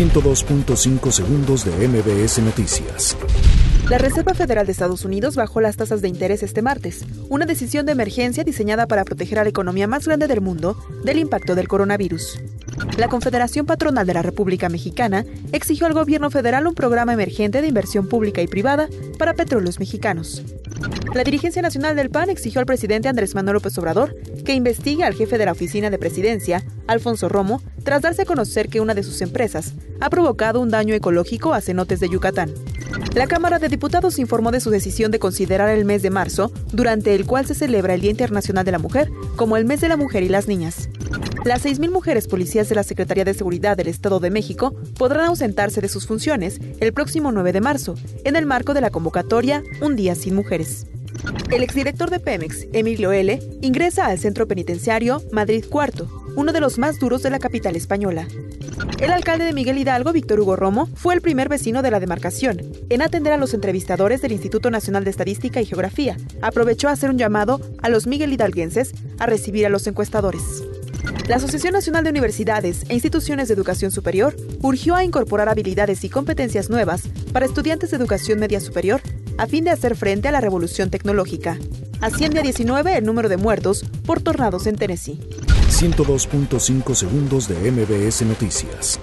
102.5 segundos de MBS Noticias. La Reserva Federal de Estados Unidos bajó las tasas de interés este martes, una decisión de emergencia diseñada para proteger a la economía más grande del mundo del impacto del coronavirus. La Confederación Patronal de la República Mexicana exigió al gobierno federal un programa emergente de inversión pública y privada para petróleos mexicanos. La dirigencia nacional del PAN exigió al presidente Andrés Manuel López Obrador que investigue al jefe de la oficina de presidencia, Alfonso Romo, tras darse a conocer que una de sus empresas ha provocado un daño ecológico a cenotes de Yucatán. La Cámara de Diputados informó de su decisión de considerar el mes de marzo, durante el cual se celebra el Día Internacional de la Mujer, como el mes de la mujer y las niñas. Las 6.000 mujeres policías de la Secretaría de Seguridad del Estado de México podrán ausentarse de sus funciones el próximo 9 de marzo, en el marco de la convocatoria Un Día Sin Mujeres. El exdirector de Pemex, Emilio L., ingresa al centro penitenciario Madrid Cuarto, uno de los más duros de la capital española. El alcalde de Miguel Hidalgo, Víctor Hugo Romo, fue el primer vecino de la demarcación en atender a los entrevistadores del Instituto Nacional de Estadística y Geografía. Aprovechó a hacer un llamado a los Miguel Hidalguenses a recibir a los encuestadores. La Asociación Nacional de Universidades e Instituciones de Educación Superior urgió a incorporar habilidades y competencias nuevas para estudiantes de educación media superior a fin de hacer frente a la revolución tecnológica. Asciende a 19 el número de muertos por tornados en Tennessee. 102.5 segundos de MBS Noticias.